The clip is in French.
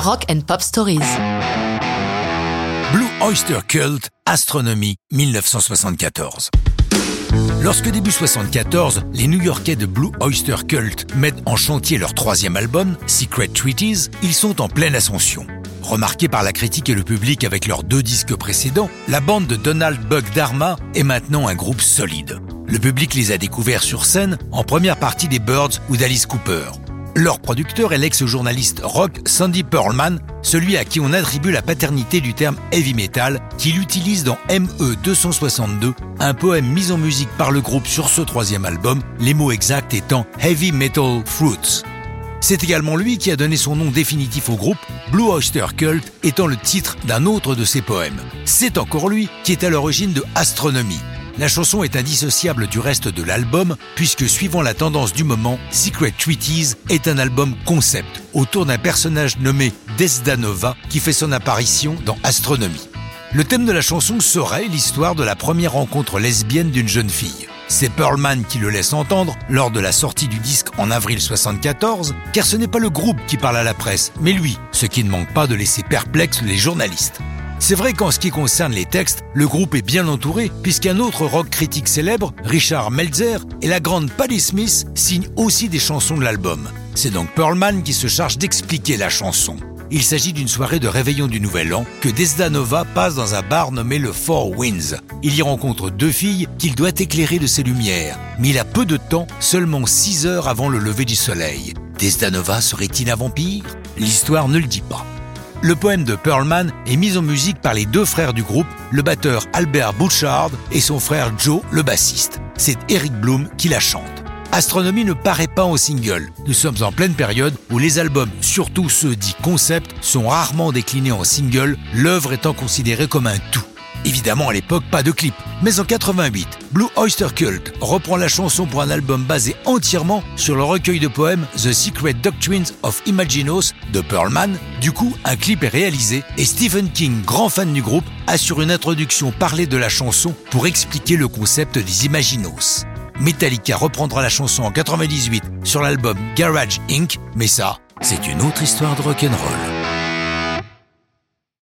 Rock and Pop Stories. Blue Oyster Cult, Astronomy, 1974. Lorsque début 74, les New-Yorkais de Blue Oyster Cult mettent en chantier leur troisième album, Secret Treaties, ils sont en pleine ascension. Remarqués par la critique et le public avec leurs deux disques précédents, la bande de Donald Buck Dharma est maintenant un groupe solide. Le public les a découverts sur scène en première partie des Birds ou d'Alice Cooper. Leur producteur est l'ex-journaliste rock Sandy Pearlman, celui à qui on attribue la paternité du terme heavy metal, qu'il utilise dans ME 262, un poème mis en musique par le groupe sur ce troisième album, les mots exacts étant Heavy Metal Fruits. C'est également lui qui a donné son nom définitif au groupe, Blue Oyster Cult étant le titre d'un autre de ses poèmes. C'est encore lui qui est à l'origine de Astronomie, la chanson est indissociable du reste de l'album puisque suivant la tendance du moment, Secret Treaties est un album concept autour d'un personnage nommé Desdanova qui fait son apparition dans Astronomie. Le thème de la chanson serait l'histoire de la première rencontre lesbienne d'une jeune fille. C'est Pearlman qui le laisse entendre lors de la sortie du disque en avril 74, car ce n'est pas le groupe qui parle à la presse, mais lui, ce qui ne manque pas de laisser perplexes les journalistes. C'est vrai qu'en ce qui concerne les textes, le groupe est bien entouré puisqu'un autre rock critique célèbre, Richard Meltzer, et la grande Patti Smith signent aussi des chansons de l'album. C'est donc Pearlman qui se charge d'expliquer la chanson. Il s'agit d'une soirée de réveillon du Nouvel An que Desdanova passe dans un bar nommé le Four Winds. Il y rencontre deux filles qu'il doit éclairer de ses lumières, mais il a peu de temps, seulement 6 heures avant le lever du soleil. Desdanova serait-il un vampire? L'histoire ne le dit pas. Le poème de Pearlman est mis en musique par les deux frères du groupe, le batteur Albert Bouchard et son frère Joe, le bassiste. C'est Eric Bloom qui la chante. Astronomie ne paraît pas en single. Nous sommes en pleine période où les albums, surtout ceux dits concept, sont rarement déclinés en single, l'œuvre étant considérée comme un tout. Évidemment, à l'époque, pas de clip. Mais en 88, Blue Oyster Cult reprend la chanson pour un album basé entièrement sur le recueil de poèmes The Secret Doctrines of Imaginos de Pearlman. Du coup, un clip est réalisé et Stephen King, grand fan du groupe, assure une introduction parlée de la chanson pour expliquer le concept des Imaginos. Metallica reprendra la chanson en 98 sur l'album Garage Inc., mais ça, c'est une autre histoire de rock'n'roll.